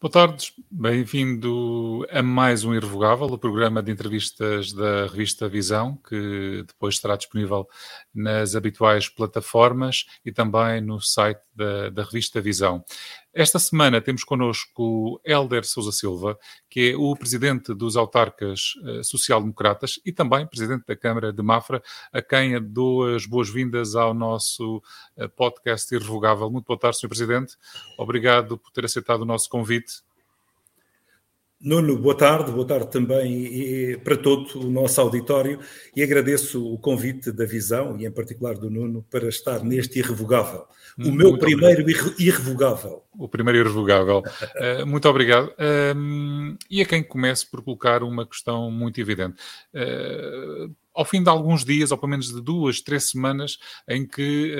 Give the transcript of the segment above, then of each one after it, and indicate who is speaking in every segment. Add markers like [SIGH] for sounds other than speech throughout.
Speaker 1: Boa tarde, bem-vindo a mais um Irrevogável, o programa de entrevistas da revista Visão, que depois estará disponível nas habituais plataformas e também no site da, da revista Visão. Esta semana temos connosco Helder Sousa Silva, que é o presidente dos autarcas uh, social-democratas e também presidente da Câmara de Mafra, a quem dou as boas-vindas ao nosso uh, podcast Irrevogável. Muito boa tarde, Sr. Presidente. Obrigado por ter aceitado o nosso convite.
Speaker 2: Nuno, boa tarde, boa tarde também para todo o nosso auditório e agradeço o convite da Visão e em particular do Nuno para estar neste irrevogável. O meu muito primeiro obrigado. irrevogável.
Speaker 1: O primeiro irrevogável. uh, [LAUGHS] muito obrigado. Uh, e a quem comece por colocar uma questão muito evidente. Uh, ao fim de alguns dias, ou pelo menos de duas, três semanas, em que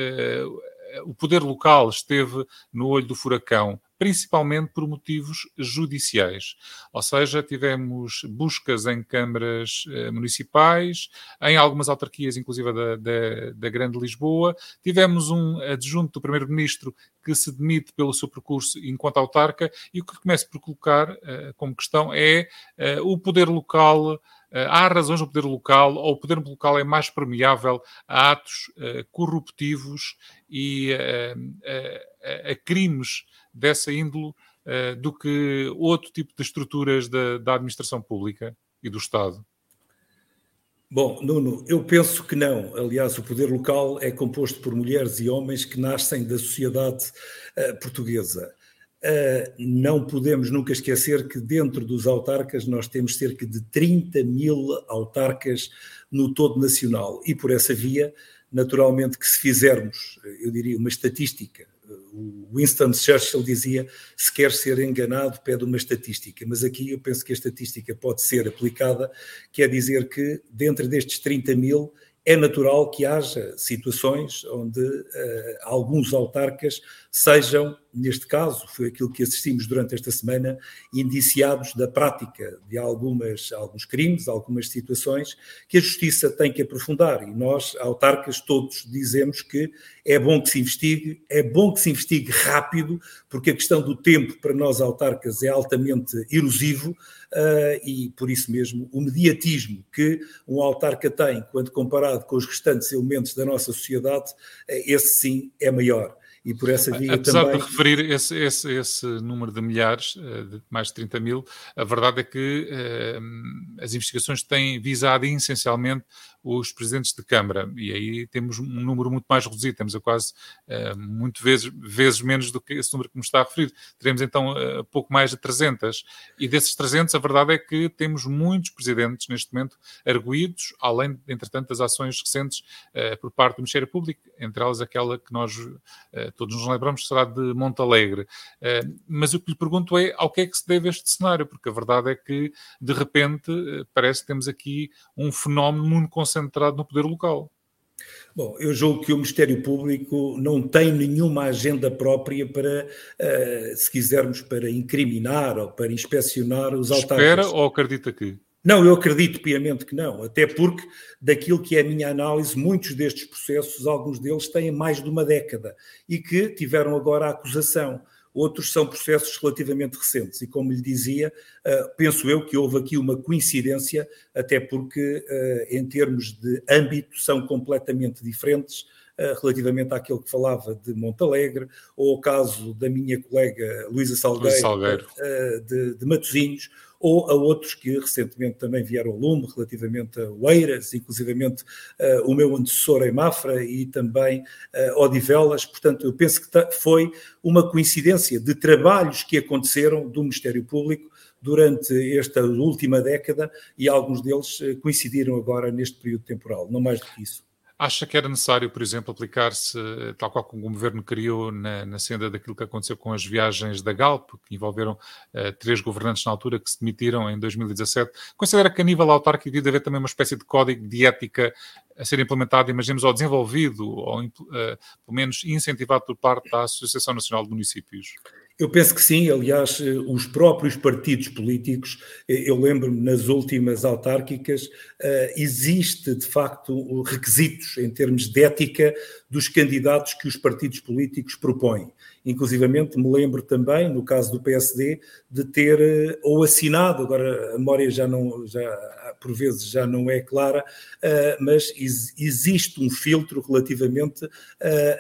Speaker 1: eh, o poder local esteve no olho do furacão principalmente por motivos judiciais. Ou seja, tivemos buscas em câmaras eh, municipais, em algumas autarquias, inclusive da, da, da Grande Lisboa. Tivemos um adjunto do Primeiro-Ministro que se demite pelo seu percurso enquanto autarca e o que começo por colocar eh, como questão é eh, o poder local. Uh, há razões no poder local, ou o poder local é mais permeável a atos uh, corruptivos e uh, a crimes dessa índole do que outro tipo de estruturas da, da administração pública e do Estado?
Speaker 2: Bom, Nuno, eu penso que não. Aliás, o poder local é composto por mulheres e homens que nascem da sociedade uh, portuguesa. Uh, não podemos nunca esquecer que dentro dos autarcas nós temos cerca de 30 mil autarcas no todo nacional e por essa via, naturalmente que se fizermos, eu diria, uma estatística o Winston Churchill dizia: se quer ser enganado, pede uma estatística. Mas aqui eu penso que a estatística pode ser aplicada, quer dizer que, dentro destes 30 mil, é natural que haja situações onde uh, alguns autarcas sejam, neste caso, foi aquilo que assistimos durante esta semana, indiciados da prática de algumas, alguns crimes, algumas situações que a Justiça tem que aprofundar. E nós, autarcas, todos dizemos que é bom que se investigue, é bom que se investigue rápido, porque a questão do tempo para nós, autarcas, é altamente erosivo. Uh, e por isso mesmo o mediatismo que um autarca tem quando comparado com os restantes elementos da nossa sociedade, uh, esse sim é maior
Speaker 1: e por essa via Apesar também... de referir esse, esse, esse número de milhares, eh, de mais de 30 mil, a verdade é que eh, as investigações têm visado essencialmente os presidentes de Câmara, e aí temos um número muito mais reduzido, temos a quase uh, muito vezes, vezes menos do que esse número que me está a referir. Teremos então uh, pouco mais de 300, e desses 300 a verdade é que temos muitos presidentes neste momento arguídos, além, entretanto, das ações recentes uh, por parte do Ministério Público, entre elas aquela que nós todos nos lembramos que será de Montalegre. mas o que lhe pergunto é ao que é que se deve este cenário, porque a verdade é que, de repente, parece que temos aqui um fenómeno muito concentrado no poder local.
Speaker 2: Bom, eu julgo que o Ministério Público não tem nenhuma agenda própria para, uh, se quisermos, para incriminar ou para inspecionar os autarcas.
Speaker 1: Espera ou acredita que?
Speaker 2: Não, eu acredito piamente que não, até porque, daquilo que é a minha análise, muitos destes processos, alguns deles têm mais de uma década e que tiveram agora a acusação outros são processos relativamente recentes. E como lhe dizia, uh, penso eu que houve aqui uma coincidência, até porque, uh, em termos de âmbito, são completamente diferentes relativamente àquele que falava de Montalegre, ou ao caso da minha colega Luísa Salgueiro, Salgueiro. de, de Matosinhos, ou a outros que recentemente também vieram ao lume, relativamente a Oeiras, inclusivamente uh, o meu antecessor em Mafra e também uh, Odivelas. Portanto, eu penso que foi uma coincidência de trabalhos que aconteceram do Ministério Público durante esta última década e alguns deles coincidiram agora neste período temporal, não mais do que isso.
Speaker 1: Acha que era necessário, por exemplo, aplicar-se, tal qual como o governo criou na, na senda daquilo que aconteceu com as viagens da Galp, que envolveram uh, três governantes na altura que se demitiram em 2017? Considera que a nível autárquico devia haver também uma espécie de código de ética a ser implementado, imaginemos, ou desenvolvido, ou uh, pelo menos incentivado por parte da Associação Nacional de Municípios?
Speaker 2: Eu penso que sim, aliás, eh, os próprios partidos políticos, eh, eu lembro-me nas últimas autárquicas, eh, existe de facto requisitos em termos de ética dos candidatos que os partidos políticos propõem. Inclusivamente me lembro também, no caso do PSD, de ter ou assinado, agora a memória já não, já, por vezes já não é clara, mas existe um filtro relativamente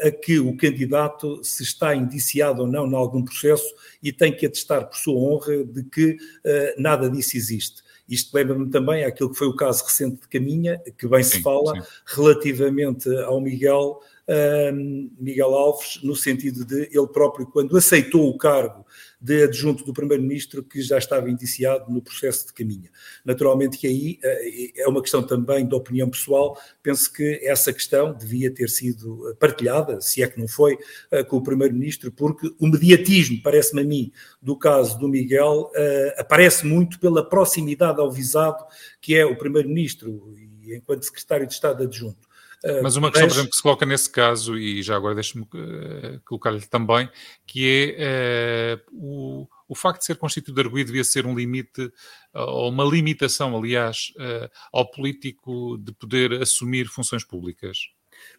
Speaker 2: a que o candidato se está indiciado ou não em algum processo e tem que atestar por sua honra de que uh, nada disso existe. Isto lembra-me também àquilo que foi o caso recente de Caminha, que bem sim, se fala, sim. relativamente ao Miguel, uh, Miguel Alves, no sentido de ele próprio, quando aceitou o cargo de adjunto do Primeiro-Ministro que já estava indiciado no processo de caminha. Naturalmente que aí eh, é uma questão também de opinião pessoal, penso que essa questão devia ter sido partilhada, se é que não foi, eh, com o Primeiro-Ministro, porque o mediatismo, parece-me a mim, do caso do Miguel, eh, aparece muito pela proximidade ao visado que é o Primeiro-Ministro enquanto Secretário de Estado adjunto.
Speaker 1: Ah, Mas uma questão, por exemplo, que se coloca nesse caso, e já agora deixe-me uh, colocar-lhe também, que é uh, o, o facto de ser constituído arguido devia ser um limite, ou uma limitação, aliás, uh, ao político de poder assumir funções públicas.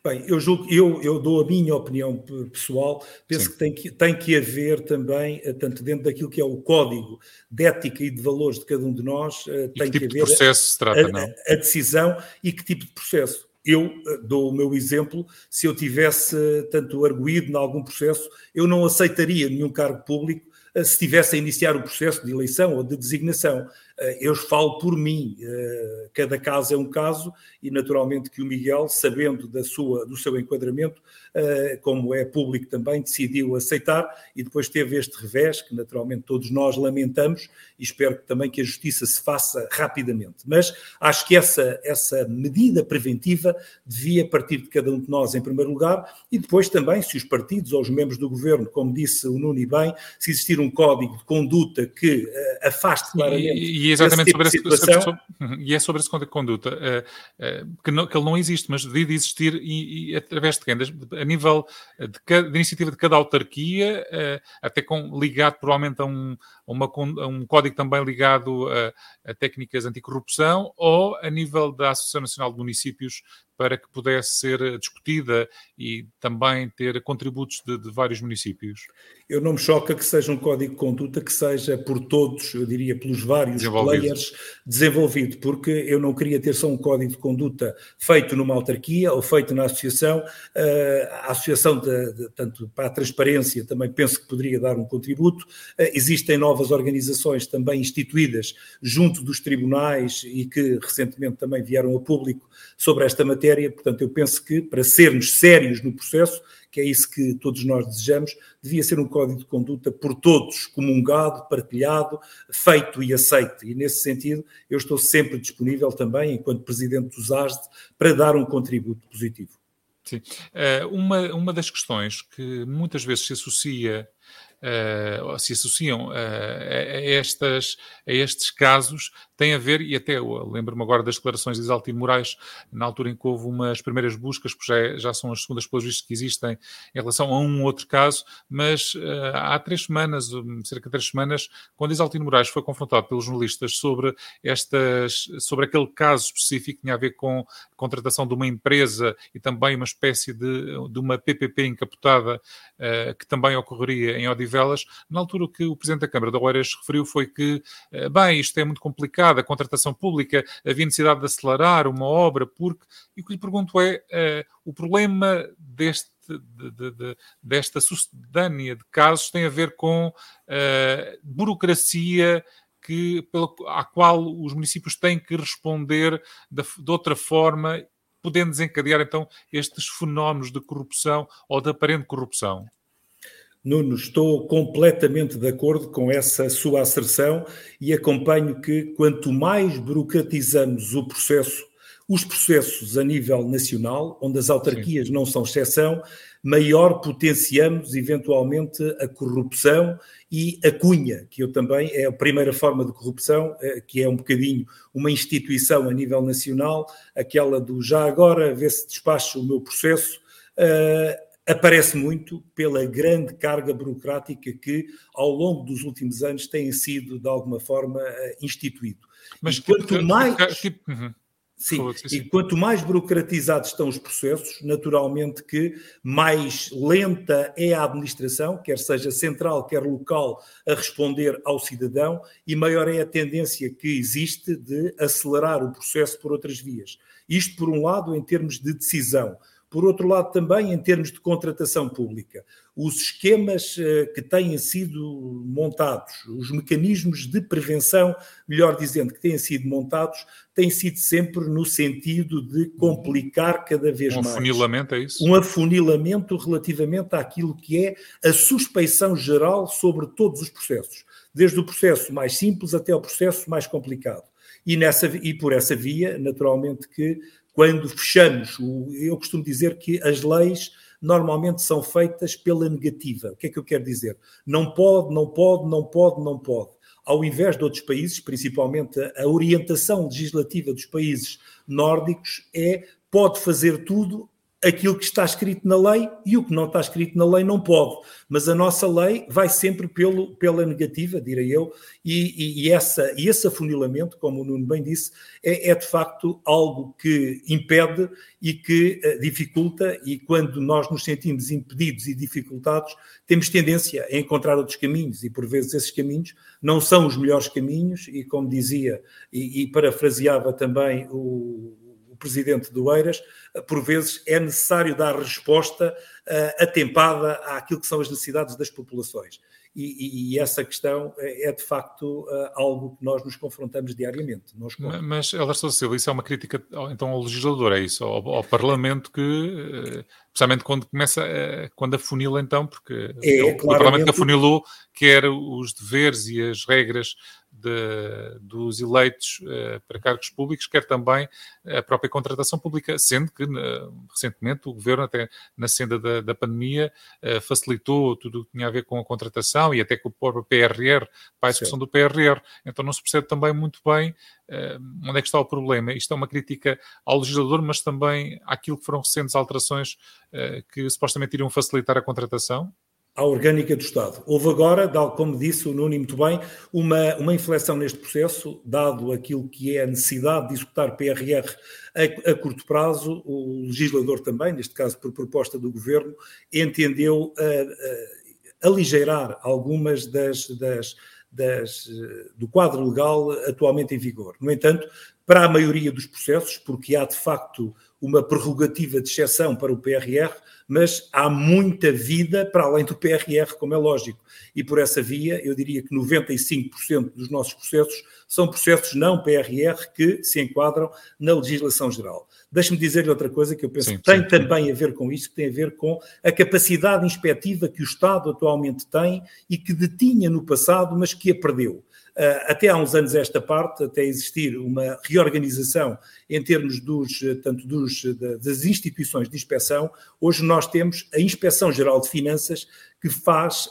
Speaker 2: Bem, eu julgo, eu, eu dou a minha opinião pessoal, penso Sim. que tem, que tem que haver também, tanto dentro daquilo que é o código de ética e de valores de cada um de nós,
Speaker 1: e
Speaker 2: tem
Speaker 1: que,
Speaker 2: tipo
Speaker 1: que haver de processo se trata,
Speaker 2: a,
Speaker 1: não?
Speaker 2: a decisão e que tipo de processo eu eh, dou o meu exemplo, se eu tivesse eh, tanto arguído em algum processo, eu não aceitaria nenhum cargo público eh, se estivesse a iniciar o processo de eleição ou de designação. Eh, eu falo por mim, eh, cada caso é um caso e naturalmente que o Miguel, sabendo da sua, do seu enquadramento, eh, como é público também, decidiu aceitar e depois teve este revés, que naturalmente todos nós lamentamos e espero também que a justiça se faça rapidamente. Mas acho que essa, essa medida preventiva devia partir de cada um de nós em primeiro lugar e depois também, se os partidos ou os membros do governo, como disse o Nuno e bem, se existir um código de conduta que afaste claramente...
Speaker 1: E, e e é exatamente tipo sobre, esse, sobre, sobre, e é sobre esse conduta uh, uh, que, não, que, ele não existe, mas devia existir e, e, através de quem? A nível de, cada, de iniciativa de cada autarquia, uh, até com, ligado provavelmente a um, a, uma, a um código também ligado a, a técnicas anticorrupção ou a nível da Associação Nacional de Municípios para que pudesse ser discutida e também ter contributos de, de, vários municípios?
Speaker 2: Eu não me choca que seja um código de conduta que seja por todos, eu diria pelos vários players, desenvolvido, porque eu não queria ter só um código de conduta feito numa autarquia ou feito na associação. Uh, a associação, de, de, tanto para a transparência, também penso que poderia dar um contributo. Uh, existem novas organizações também instituídas junto dos tribunais e que recentemente também vieram a público sobre esta matéria. Portanto, eu penso que para sermos sérios no processo, que é isso que todos nós desejamos, devia ser um código de conduta por todos, comungado, partilhado, feito e aceito. E nesse sentido, eu estou sempre disponível também, enquanto presidente do SASD, para dar um contributo positivo.
Speaker 1: Sim. Eh, uma, uma das questões que muitas vezes se associa uh, se associam uh, a, estas, a estes casos tem a ver, e até lembro-me agora das declarações de Isaltino Moraes, na altura em que houve umas primeiras buscas, porque já, já são as segundas pelos vistos que existem em relação a um outro caso, mas uh, há três semanas, cerca de três semanas, quando Isaltino Moraes foi confrontado pelos jornalistas sobre, estas, sobre aquele caso específico que tinha a ver com a contratação de uma empresa e também uma espécie de, de uma PPP encapotada uh, que também ocorreria em Odivelas, na altura que o Presidente da Câmara da Oeiras referiu foi que, uh, bem, isto é muito complicado, a contratação pública, havia necessidade de acelerar uma obra, porque. E o que lhe pergunto é: uh, o problema deste de, de, de, desta sucedânea de casos tem a ver com uh, burocracia que, pela, à qual os municípios têm que responder de, de, outra forma, podendo desencadear então estes fenómenos de corrupção ou de aparente corrupção.
Speaker 2: Nuno, estou completamente de acordo com essa sua asserção e acompanho que quanto mais burocratizamos o processo, os processos a nível nacional, onde as autarquias Sim. não são exceção, maior potenciamos eventualmente a corrupção e a cunha, que eu também é a primeira forma de corrupção, eh, que é um bocadinho uma instituição a nível nacional, aquela do já agora, ver se despacho o meu processo. Uh, aparece muito pela grande carga burocrática que, ao longo dos últimos anos, tem sido, de alguma forma, instituído.
Speaker 1: Mas e quanto mais. Tipo, uhum.
Speaker 2: Sim, e quanto mais burocratizados estão os processos, naturalmente que mais lenta é a administração, quer seja central, quer local, a responder ao cidadão, e maior é a tendência que existe de acelerar o processo por outras vias. Isto, por um lado, em termos de decisão. Por outro lado, também em termos de contratação pública, os esquemas eh, que têm sido montados, os mecanismos de prevenção, melhor dizendo, que têm sido montados, têm sido sempre no sentido de complicar cada vez
Speaker 1: um
Speaker 2: mais.
Speaker 1: Um afunilamento, é isso?
Speaker 2: Um afunilamento relativamente àquilo que é a suspeição geral sobre todos os processos, desde o processo mais simples até o processo mais complicado. E, nessa, e por essa via, naturalmente, que quando fechamos, eu costumo dizer que as leis normalmente são feitas pela negativa. O que é que eu quero dizer? Não pode, não pode, não pode, não pode. Ao invés de outros países, principalmente a orientação legislativa dos países nórdicos é pode fazer tudo aquilo que está escrito na lei e o que não está escrito na lei não pode. Mas a nossa lei vai sempre pelo, pela negativa, direi eu, e, e, essa, e esse afunilamento, como o Nuno bem disse, é, é de facto algo que impede e que uh, dificulta, e quando nós nos sentimos impedidos e dificultados, temos tendência a encontrar outros caminhos, e por vezes esses caminhos não são os melhores caminhos, e como dizia, e, e parafraseava também o presidente do Eiras, por vezes é necessário dar resposta uh, atempada àquilo que são as necessidades das populações. E, e, essa questão é, é de facto algo que nós nos confrontamos diariamente.
Speaker 1: Nós mas, Elas Silva, isso é uma crítica então ao legislador, é isso, ao, ao Parlamento que, especialmente quando começa, uh, quando afunila então, porque é, o, claramente... o Parlamento afunilou quer os deveres e as regras de, dos eleitos uh, para cargos públicos, quer também a própria contratação pública, sendo que uh, recentemente o governo, até na senda da, da pandemia, uh, facilitou tudo o que tinha a ver com a contratação e até com o próprio PRR, para a execução do PRR. Então não se percebe também muito bem onde é que está o problema. Isto é uma crítica ao legislador, mas também àquilo que foram recentes alterações que supostamente iriam facilitar a contratação
Speaker 2: à orgânica do Estado. Houve agora, como disse o Nuno muito bem, uma, uma inflexão neste processo, dado aquilo que é a necessidade de executar PRR a, a, curto prazo, o legislador também, neste caso por proposta do Governo, entendeu a, a, aligeirar algumas das, das, das, do quadro legal atualmente em vigor. No entanto, para a maioria dos processos, porque há de facto uma prerrogativa de exceção para o PRR, mas há muita vida para além do PRR, como é lógico. E por essa via, eu diria que 95% dos nossos processos são processos não PRR que se enquadram na legislação geral. Deixe-me dizer-lhe outra coisa que eu penso sim, que tem sim. também a ver com isso, que tem a ver com a capacidade inspectiva que o Estado atualmente tem e que detinha no passado, mas que a perdeu. Eh, até há uns anos esta parte, até existir uma reorganização em termos dos, eh, tanto dos, eh, das instituições de inspeção, hoje nós temos a Inspeção Geral de Finanças que faz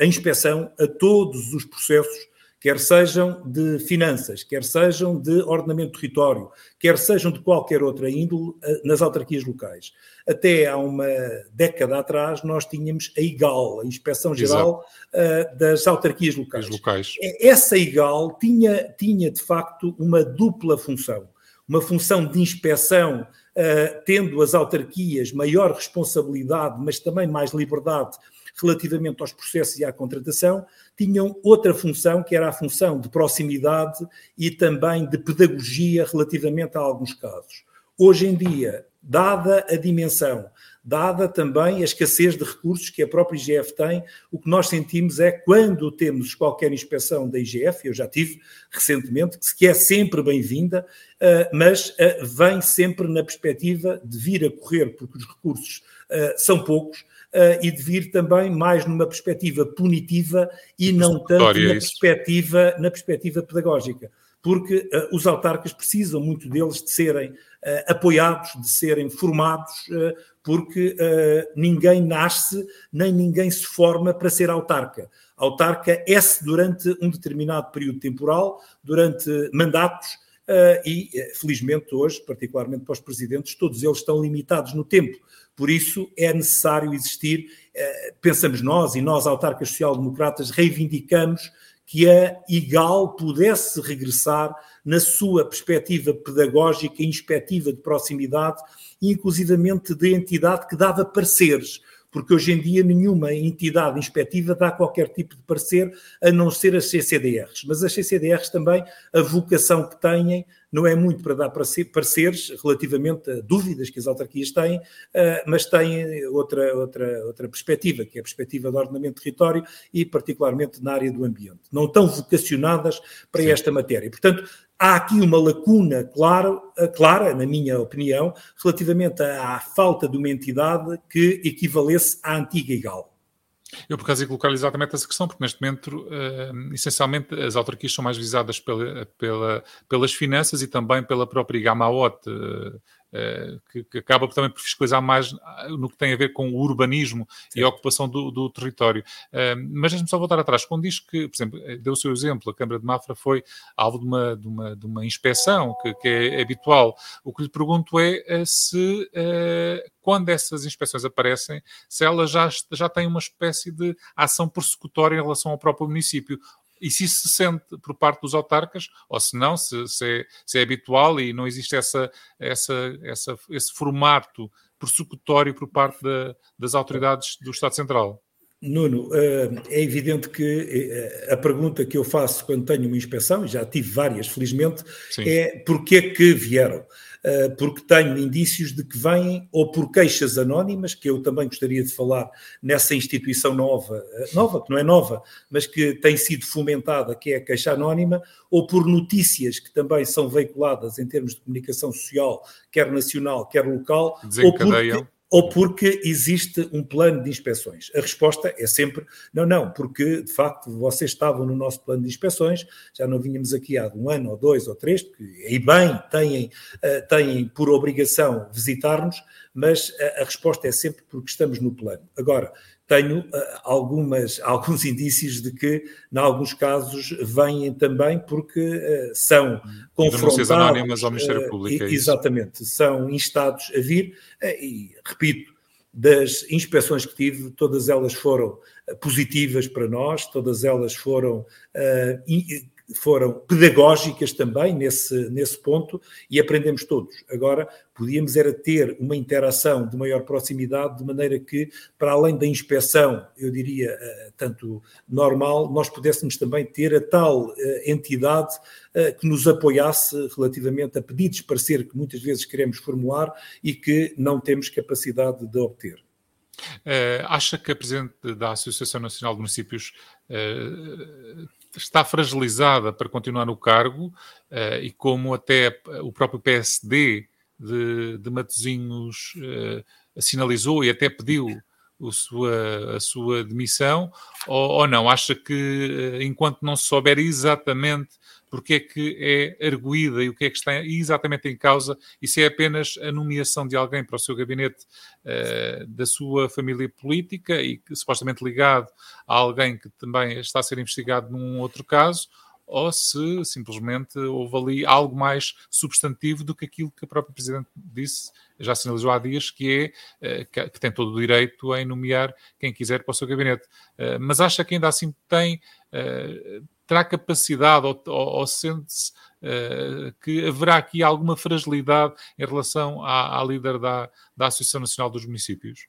Speaker 2: a inspeção a todos os processos quer sejam de finanças, quer sejam de ordenamento do território, quer sejam de qualquer outra índole nas autarquias locais. Até há uma década atrás nós tínhamos a IGAL, a Inspeção Geral uh, das Autarquias Locais.
Speaker 1: locais.
Speaker 2: Essa IGAL tinha, tinha de facto uma dupla função. Uma função de inspeção, uh, tendo as autarquias maior responsabilidade, mas também mais liberdade relativamente aos processos e à contratação, tinham outra função, que era a função de proximidade e também de pedagogia relativamente a alguns casos. Hoje em dia, dada a dimensão, dada também a escassez de recursos que a própria IGF tem, o que nós sentimos é quando temos qualquer inspeção da IGF, eu já tive recentemente, que é sempre bem-vinda, eh, mas eh, vem sempre na perspectiva de vir a correr, porque os recursos eh, são poucos, e de vir também mais numa perspectiva punitiva e não tanto na perspectiva, na perspectiva pedagógica porque uh, os autarcas precisam muito deles de serem uh, apoiados, de serem formados, uh, porque ninguém nasce nem ninguém se forma para ser autarca. Autarca é-se durante um determinado período temporal, durante mandatos, e, felizmente, hoje, particularmente para os presidentes, todos eles estão limitados no tempo. Por isso, é necessário existir, pensamos nós e nós, autarcas social-democratas, reivindicamos que a IGAL pudesse regressar na sua perspectiva pedagógica e inspectiva de proximidade, inclusivamente de entidade que dava pareceres porque hoje em dia nenhuma entidade inspectiva dá qualquer tipo de parecer, a não ser as CCDRs. Mas as CCDRs também, a vocação que têm, não é muito para dar pareceres relativamente a dúvidas que as autarquias têm, eh, mas têm outra, outra, outra perspectiva, que é a perspectiva do ordenamento de território e particularmente na área do ambiente. Não estão vocacionadas para Sim. esta matéria. Portanto, há aqui uma lacuna claro, eh, clara, na minha opinião, relativamente à falta de uma entidade que equivalesse à antiga IGAL.
Speaker 1: Eu, por acaso, ia colocar exatamente essa questão, porque neste momento, uh, essencialmente, as autarquias são mais visadas pela, pela, pelas finanças e também pela própria IGAMAOT, uh, que, que, acaba também por fiscalizar mais ah, no que tem a ver com o urbanismo Sim. e a ocupação do, do território. Uh, mas deixe-me só voltar atrás. Quando diz que, por exemplo, eh, deu o seu exemplo, a Câmara de Mafra foi alvo de uma, de uma, de uma inspeção que, que é habitual. O que lhe pergunto é se, quando essas inspeções aparecem, se elas já, já têm uma espécie de ação persecutória em relação ao próprio município e se isso se sente por parte dos autarcas, ou se não, se, se, é, se é, habitual e não existe essa, essa, essa, esse formato persecutório por parte da, das autoridades do Estado Central.
Speaker 2: Nuno, eh, é evidente que eh, a pergunta que eu faço quando tenho uma inspeção, e já tive várias, felizmente, Sim. é porquê que vieram? Eh, porque tenho indícios de que vêm ou por queixas anónimas, que eu também gostaria de falar nessa instituição nova, nova, que não é nova, mas que tem sido fomentada, que é a queixa anónima, ou por notícias que também são veiculadas em termos de comunicação social, quer nacional, quer local, ou porque ou porque existe um plano de inspeções? A resposta é sempre não, não, porque de facto vocês estavam no nosso plano de inspeções, já não vínhamos aqui há um ano ou dois ou três, porque e bem têm, eh, têm por obrigação visitar-nos, mas a, a resposta é sempre porque estamos no plano. Agora, tenho uh, algumas, [LAUGHS] alguns indícios de que, em alguns casos, vêm também porque uh, são confrontados...
Speaker 1: anónimas ao Ministério Público,
Speaker 2: é Exatamente, são instados a vir, uh, e repito, das inspeções que tive, todas elas foram positivas para nós, todas elas foram foram pedagógicas também nesse, nesse ponto e aprendemos todos. Agora, podíamos era ter uma interação de maior proximidade, de maneira que, para além da inspeção, eu diria, eh, tanto normal, nós pudéssemos também ter a tal eh, entidade eh, que nos apoiasse relativamente a pedidos de parecer que muitas vezes queremos formular e que não temos capacidade de obter.
Speaker 1: Uh, acha que a Presidente da Associação Nacional de Municípios uh, está fragilizada para continuar no cargo uh, e como até o próprio PSD de, de Matosinhos uh, sinalizou e até pediu sua, a sua demissão, ou, ou não? Acha que uh, enquanto não se souber exatamente porque é que é arguída e o que é que está exatamente em causa, e se é apenas a nomeação de alguém para o seu gabinete uh, da sua família política e que, supostamente ligado a alguém que também está a ser investigado num outro caso, ou se simplesmente houve ali algo mais substantivo do que aquilo que a própria Presidente disse, já sinalizou há dias, que é uh, que, tem todo o direito em nomear quem quiser para o seu gabinete. Uh, mas acha que ainda assim tem terá capacidade ou, ou, ou sente-se uh, que haverá aqui alguma fragilidade em relação à, à líder da, da Associação Nacional dos Municípios?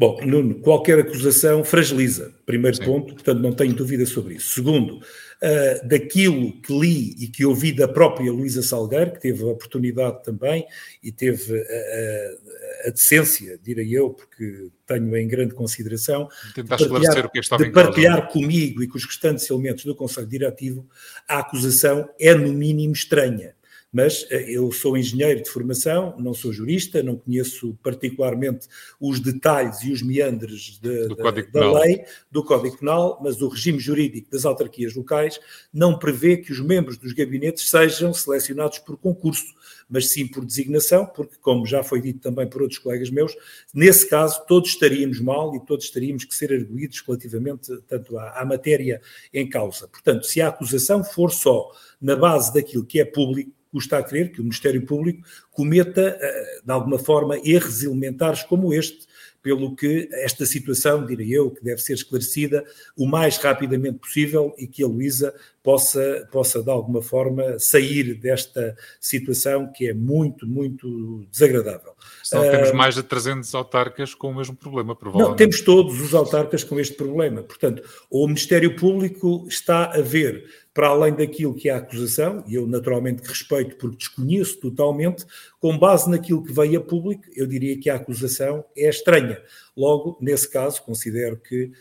Speaker 2: Bom, Nuno, qualquer acusação fragiliza, primeiro Sim. ponto, portanto não tenho dúvida sobre isso. Segundo, uh, daquilo que li e que ouvi da própria Luísa Salgueiro, que teve a oportunidade também e teve a, a, a decência, direi eu, porque tenho em grande consideração,
Speaker 1: de partilhar, que
Speaker 2: de partilhar comigo e com os restantes elementos do Conselho Diretivo, a acusação é no mínimo estranha mas eh, eu sou engenheiro de formação, não sou jurista, não conheço particularmente os detalhes e os meandres de, da, da lei, do Código Penal, mas o regime jurídico das autarquias locais não prevê que os membros dos gabinetes sejam selecionados por concurso, mas sim por designação, porque, como já foi dito também por outros colegas meus, nesse caso todos estaríamos mal e todos teríamos que ser arguídos relativamente tanto à, à matéria em causa. Portanto, se a acusação for só na base daquilo que é público, custa a crer que o Ministério Público cometa, de alguma forma, erros elementares como este, pelo que esta situação, diria eu, que deve ser esclarecida o mais rapidamente possível e que a Luísa possa, possa, de alguma forma, sair desta situação que é muito, muito desagradável.
Speaker 1: Só uh, temos mais de 300 autarcas com o mesmo problema, provavelmente.
Speaker 2: Não, temos todos os autarcas com este problema. Portanto, o Ministério Público está a ver para além daquilo que é a acusação, e eu naturalmente respeito porque desconheço totalmente, com base naquilo que veio a público, eu diria que a acusação é estranha. Logo, nesse caso, considero que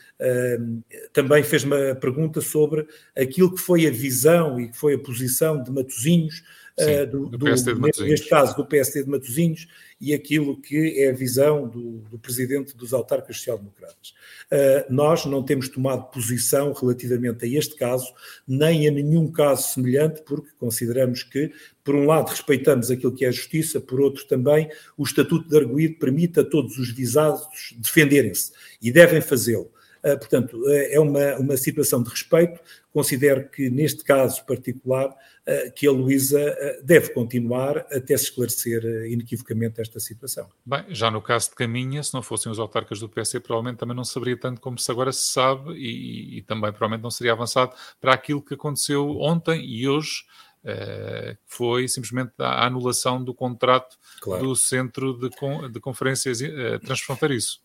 Speaker 2: também fez-me a pergunta sobre aquilo que foi a visão e que foi a posição de Matosinhos Sim, uh, do, do, Matosinhos. neste caso do PSD de Matosinhos e aquilo que é a visão do, do presidente dos autarcas social-democratas. Uh, nós não temos tomado posição relativamente a este caso, nem a nenhum caso semelhante, porque consideramos que, por um lado, respeitamos aquilo que é a justiça, por outro também, o Estatuto de Arguído permite a todos os visados defenderem-se e devem fazê-lo. Uh, portanto, uh, é uma, uma situação de respeito. Considero que, neste caso particular, uh, que a Luísa deve continuar até se esclarecer inequivocamente esta situação.
Speaker 1: Bem, já no caso de Caminha, se não fossem os autarcas do PC, provavelmente também não saberia tanto como se agora se sabe e, e também provavelmente não seria avançado para aquilo que aconteceu ontem e hoje, Uh, foi simplesmente a anulação do contrato claro. do Centro de, con de Conferências uh, Transfronteiriço.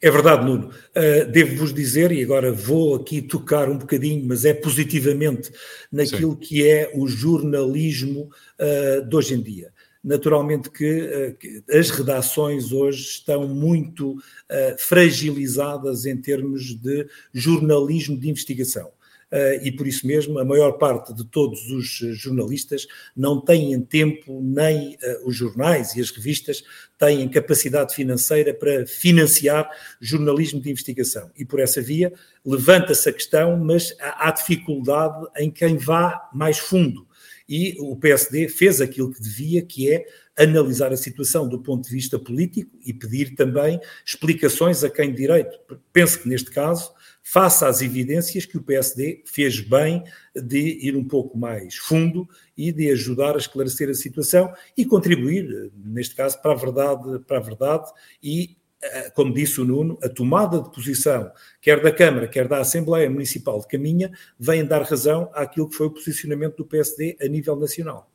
Speaker 2: É verdade, Nuno. Uh, Devo-vos dizer, e agora vou aqui tocar um bocadinho, mas é positivamente naquilo Sim. que é o jornalismo uh, de hoje em dia. Naturalmente que, uh, que as redações hoje estão muito fragilizadas em termos de jornalismo de investigação. Uh, e por isso mesmo a maior parte de todos os jornalistas não têm tempo, nem uh, os jornais e as revistas têm capacidade financeira para financiar jornalismo de investigação. E por essa via levanta-se a questão, mas há, há dificuldade em quem vá mais fundo. E o PSD fez aquilo que devia, que é analisar a situação do ponto de vista político e pedir também explicações a quem de direito. Penso que neste caso face às evidências que o PSD fez bem de ir um pouco mais fundo e de ajudar a esclarecer a situação e contribuir, neste caso, para a verdade, para a verdade e eh, como disse o Nuno, a tomada de posição, quer da Câmara, quer da Assembleia Municipal de Caminha, vem dar razão àquilo que foi o posicionamento do PSD a nível nacional.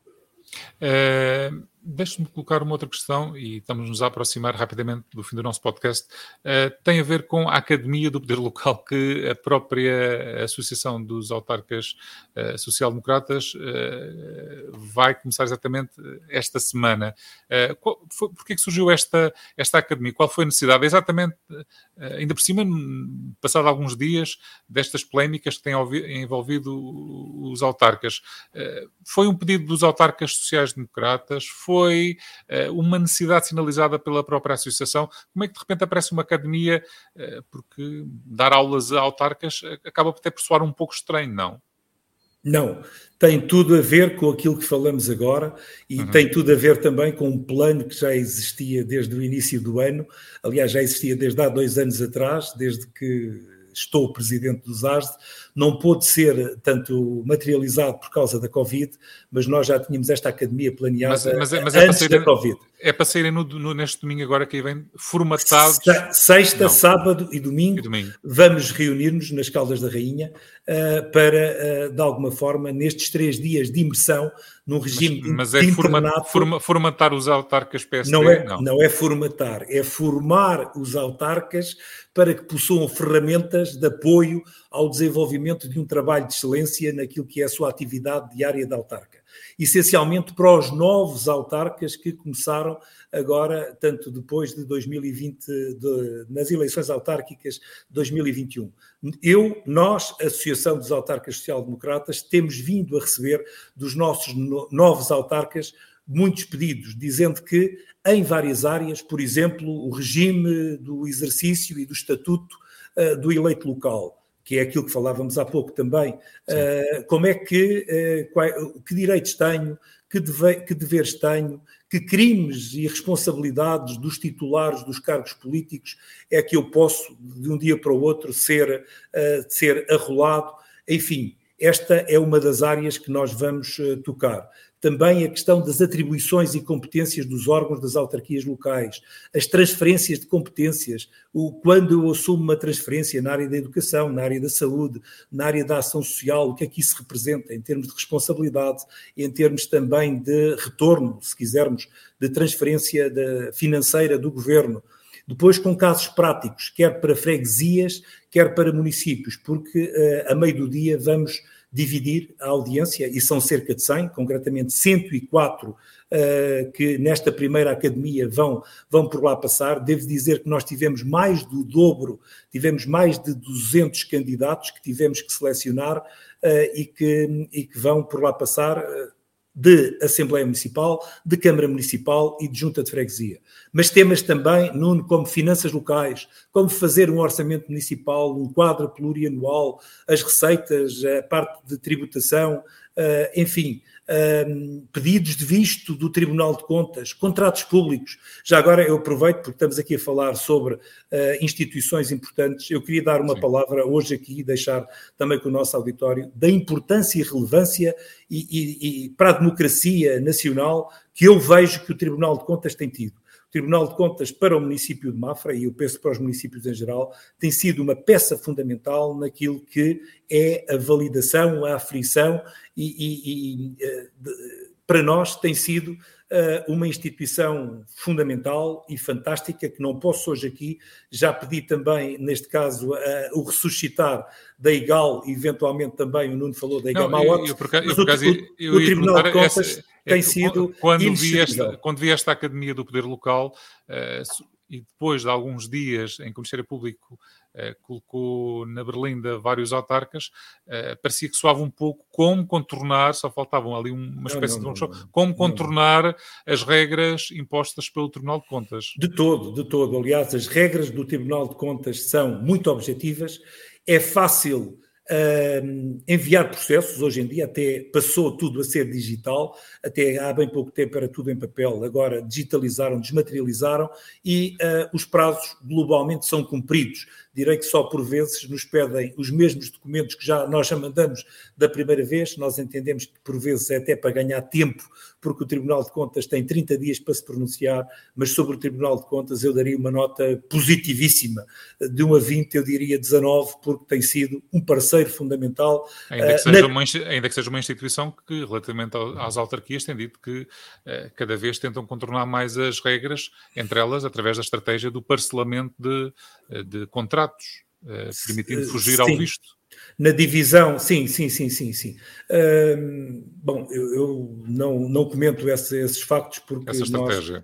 Speaker 1: Uh, Deixe-me colocar uma outra questão e estamos nos a aproximar rapidamente do fim do nosso podcast. Uh, tem a ver com a Academia do Poder Local que a própria Associação dos Autarcas uh, Social-Democratas uh, vai começar exatamente esta semana. Uh, que surgiu esta, esta Academia? Qual foi a necessidade? Exatamente, ainda por cima, passado alguns dias destas polémicas que têm envolvido os autarcas. foi um pedido dos autarcas sociais-democratas? Foi foi uh, uma necessidade sinalizada pela própria associação? Como é que de repente aparece uma academia? Uh, porque dar aulas a autarcas eh, acaba até por soar um pouco estranho, não?
Speaker 2: Não, tem tudo a ver com aquilo que falamos agora e uhum. tem tudo a ver também com um plano que já existia desde o início do ano, aliás, já existia desde há dois anos atrás, desde que estou presidente do ZASD, não pôde ser tanto materializado por causa da Covid, mas nós já tínhamos esta academia planeada mas, mas, é, mas é antes da Covid.
Speaker 1: É para saírem no, no, neste domingo agora que vem formatados.
Speaker 2: Sexta, não. sábado e domingo, e domingo. vamos reunir-nos nas Caldas da Rainha uh, para, uh, de alguma forma, nestes três dias de imersão, num regime
Speaker 1: mas, mas de, é forma, forma, formatar os autarcas PSD?
Speaker 2: Não é, não. não é formatar, é formar os autarcas para que possuam ferramentas de apoio ao desenvolvimento de um trabalho de excelência naquilo que é a sua atividade diária de autarca. Essencialmente para os novos autarcas que começaram agora, tanto depois de 2020, de, nas eleições autárquicas de 2021. Eu, nós, Associação dos Autarcas Social-Democratas, temos vindo a receber dos nossos no, novos autarcas muitos pedidos, dizendo que em várias áreas, por exemplo, o regime do exercício e do estatuto uh, do eleito local, que é aquilo que falávamos há pouco também. Uh, como é que, uh, qual, que direitos tenho, que, deve, que deveres tenho, que crimes e responsabilidades dos titulares dos cargos políticos é que eu posso, de um dia para o outro, ser, uh, ser arrolado. Enfim, esta é uma das áreas que nós vamos tocar. também a questão das atribuições e competências dos órgãos das autarquias locais, as transferências de competências, o, quando eu assumo uma transferência na área da educação, na área da saúde, na área da ação social, o que é que isso representa em termos de responsabilidade, em termos também de retorno, se quisermos, de transferência de, financeira do governo. Depois, com casos práticos, quer para freguesias, quer para municípios, porque uh, a meio do dia vamos dividir a audiência, e são cerca de 100, concretamente 104 uh, eh, que nesta primeira academia vão, vão por lá passar. Devo dizer que nós tivemos mais do dobro, tivemos mais de 200 candidatos que tivemos que selecionar uh, e, que, e que vão por lá passar. Uh, de Assembleia Municipal, de Câmara Municipal e de Junta de Freguesia. Mas temas também, Nuno, como finanças locais, como fazer um orçamento municipal, um quadro plurianual, as receitas, a parte de tributação, eh, enfim, pedidos de visto do Tribunal de Contas, contratos públicos. Já agora eu aproveito, porque estamos aqui a falar sobre uh, instituições importantes, eu queria dar uma Sim. palavra hoje aqui e deixar também com o nosso auditório da importância e relevância e, e, e para a democracia nacional que eu vejo que o Tribunal de Contas tem tido. O Tribunal de Contas para o município de Mafra, e eu penso para os municípios em geral, tem sido uma peça fundamental naquilo que é a validação, a aflição, e, e, e eh, para nós tem sido uh, uma instituição fundamental e fantástica, que não posso hoje aqui, já pedi também, neste caso, o ressuscitar da IGAL, eventualmente também o Nuno falou da IGAL
Speaker 1: mas o, o,
Speaker 2: o Tribunal de Contas... Essa tem sido
Speaker 1: quando vi, esta, quando vi esta Academia do Poder Local uh, e depois de alguns dias em que o Ministério Público uh, colocou na berlinda vários autarcas, uh, parecia que soava um pouco como contornar, só faltavam ali uma espécie não, não, de um show, como contornar as regras impostas pelo Tribunal de Contas.
Speaker 2: De todo, de todo. Aliás, as regras do Tribunal de Contas são muito objetivas, é fácil Uh, enviar processos, hoje em dia até passou tudo a ser digital, até há bem pouco tempo era tudo em papel, agora digitalizaram, desmaterializaram e uh, os prazos globalmente são cumpridos direi que só por vezes nos pedem os mesmos documentos que já nós já mandamos da primeira vez, nós entendemos que por vezes é até para ganhar tempo, porque o Tribunal de Contas tem 30 dias para se pronunciar, mas sobre o Tribunal de Contas eu daria uma nota positivíssima, de 1 a 20 eu diria 19, porque tem sido um parceiro fundamental.
Speaker 1: Ainda que seja, na... uma, ainda que seja uma instituição que, relativamente às autarquias, tem dito que uh, cada vez tentam contornar mais as regras, entre elas através da estratégia do parcelamento de, eh, de contratos contratos, uh, permitindo fugir ao visto.
Speaker 2: Na divisão, sim, sim, sim, sim, sim. Bom, eu, eu, não, não comento esse, esses factos porque nós, uh,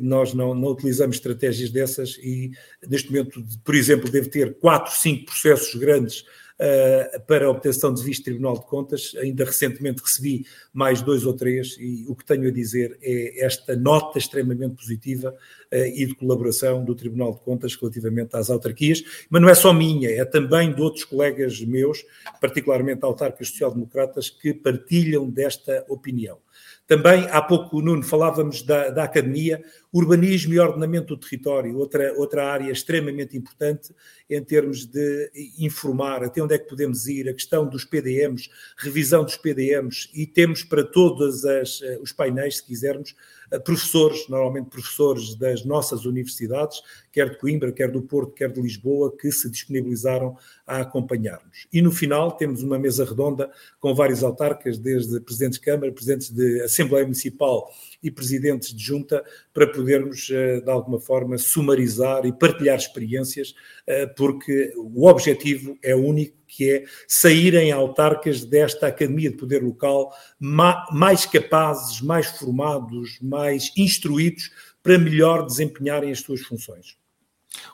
Speaker 2: nós não, não utilizamos estratégias dessas e neste momento, por exemplo, deve ter quatro, cinco processos grandes uh, para a obtenção de visto Tribunal de Contas. Ainda recentemente recebi mais dois ou três e o que tenho a dizer é esta nota extremamente positiva uh, e de colaboração do Tribunal de Contas relativamente às autarquias, mas não é só minha, é também de outros colegas meus, particularmente autarcas social-democratas, que partilham desta opinião. Também, há pouco, Nuno, falávamos da, da, academia, urbanismo e ordenamento do território, outra, outra área extremamente importante em termos de informar até onde é que podemos ir, a questão dos PDMs, revisão dos PDMs, e temos para todos eh, os painéis, se quisermos, professores, normalmente professores das nossas universidades, quer de Coimbra, quer do Porto, quer de Lisboa, que se disponibilizaram a acompanhar-nos. E no final temos uma mesa redonda com vários autarcas, desde presidentes de Câmara, presidentes de Assembleia Municipal e presidentes de junta, para podermos, eh, de alguma forma, sumarizar e partilhar experiências, eh, porque o objetivo é único que é saírem autarcas desta Academia de Poder Local mais capazes, mais formados, mais instruídos para melhor desempenharem as suas funções.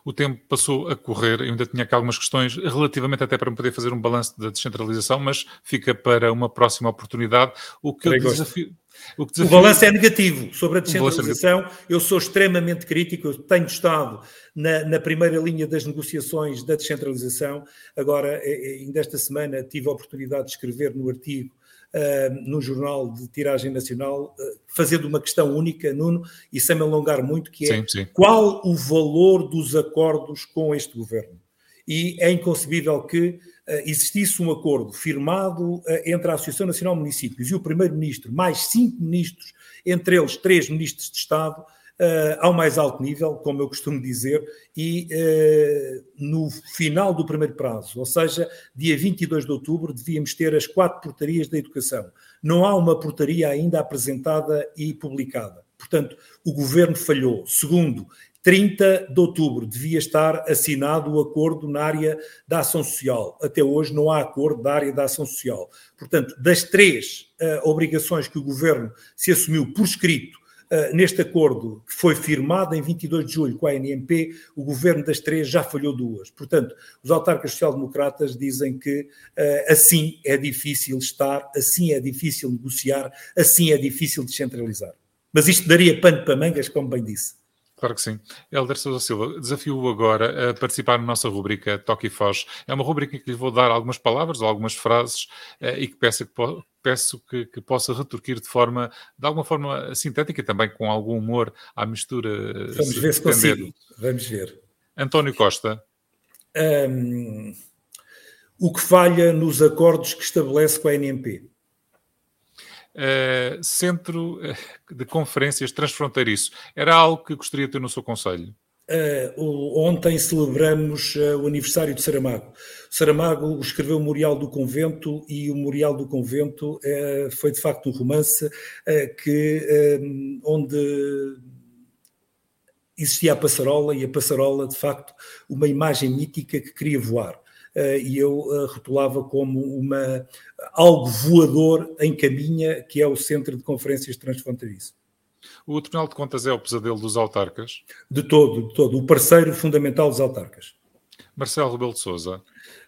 Speaker 1: O tempo passou a correr, eu ainda tinha aqui algumas questões relativamente até para poder fazer um balanço da descentralização, mas fica para uma próxima oportunidade. O que eu desafio,
Speaker 2: o, desafio... o balanço é negativo sobre a é descentralização. Eu sou extremamente crítico, eu tenho estado na, na, primeira linha das negociações da descentralização. Agora, eh, eh, ainda esta semana, tive a oportunidade de escrever no artigo no jornal de tiragem nacional, uh, fazendo uma questão única, Nuno, e sem me alongar muito, que é sim, sim. qual o valor dos acordos com este governo? E é inconcebível que existisse um acordo firmado entre a Associação Nacional de Municípios e o Primeiro-Ministro, mais cinco ministros, entre eles três ministros de Estado, uh, ao mais alto nível, como eu costumo dizer, e uh, no final do primeiro prazo, ou seja, dia 22 de outubro, devíamos ter as quatro portarias da educação. Não há uma portaria ainda apresentada e publicada. Portanto, o governo falhou. Segundo, 30 de outubro devia estar assinado o acordo na área da ação social. Até hoje não há acordo da área da ação social. Portanto, das três uh, obrigações que o governo se assumiu por escrito neste acordo que foi firmado em 22 de julho com a ANMP, o governo das três já falhou duas. Portanto, os autarcas social-democratas dizem que uh, assim é difícil estar, assim é difícil negociar, assim é difícil descentralizar. Mas isto daria pano para mangas, como bem disse.
Speaker 1: Claro que sim. Helder Sousa Silva, desafio-o agora a participar na nossa rubrica Toque e Foz. É uma rubrica que lhe vou dar algumas palavras ou algumas frases uh, e que peço que, peço que, que, possa retorquir de forma, de alguma forma sintética, também com algum humor à mistura.
Speaker 2: Eh, Vamos ver se consigo. Vamos ver.
Speaker 1: António Costa.
Speaker 2: Um, o que falha nos acordos que estabelece com a NMP?
Speaker 1: Uh, centro eh, de conferências transfronteiriço. Era algo que gostaria de ter no seu conselho?
Speaker 2: Uh, ontem celebramos uh, o aniversário de Saramago. Saramago escreveu o Memorial do Convento e o Memorial do Convento uh, foi de facto um romance que, onde existia a passarola e a passarola de facto uma imagem mítica que queria voar. e eu rotulava como uma, algo voador em caminha que é o Centro de Conferências Transfronteiriço.
Speaker 1: O Tribunal de Contas é o pesadelo dos autarcas?
Speaker 2: De todo, de todo. O parceiro fundamental dos autarcas.
Speaker 1: Marcelo Rebelo de Souza.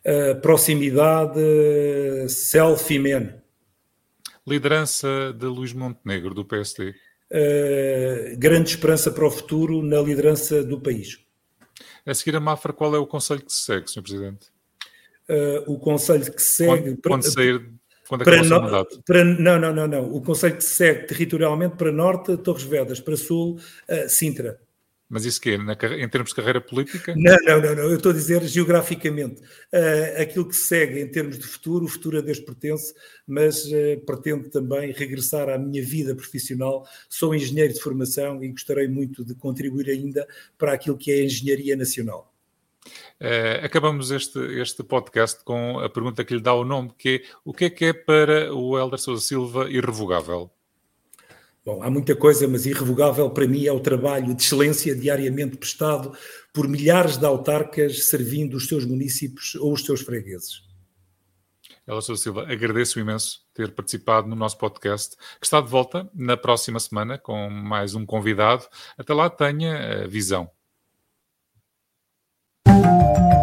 Speaker 2: Uh, proximidade, self-man.
Speaker 1: Liderança de Luís Montenegro, do PSD. Uh,
Speaker 2: grande esperança para o futuro na liderança do país.
Speaker 1: A seguir a Mafra, qual é o conselho que se segue, Sr. Presidente?
Speaker 2: Uh, o conselho que se segue...
Speaker 1: Quando, quando sair quando para no,
Speaker 2: para, não, não, não, não. O Conselho que segue territorialmente para norte, Torres Vedras, para sul, uh, Sintra.
Speaker 1: Mas isso que é? Na, em termos de carreira política?
Speaker 2: Não, não, não, não. eu estou a dizer geograficamente. Uh, aquilo que segue em termos de futuro, o futuro a Deus pertence, mas uh, pretendo também regressar à minha vida profissional. Sou engenheiro de formação e gostaria muito de contribuir ainda para aquilo que é a engenharia nacional.
Speaker 1: Uh, acabamos este, este podcast com a pergunta que lhe dá o nome, que é o que é que é para o Helder Sousa Silva irrevogável?
Speaker 2: Bom, há muita coisa, mas irrevogável para mim é o trabalho de excelência diariamente prestado por milhares de autarcas servindo os seus municípios ou os seus fregueses.
Speaker 1: Helder Sousa Silva, agradeço imenso ter participado no nosso podcast, que está de volta na próxima semana com mais um convidado. Até lá, tenha visão. Thank you.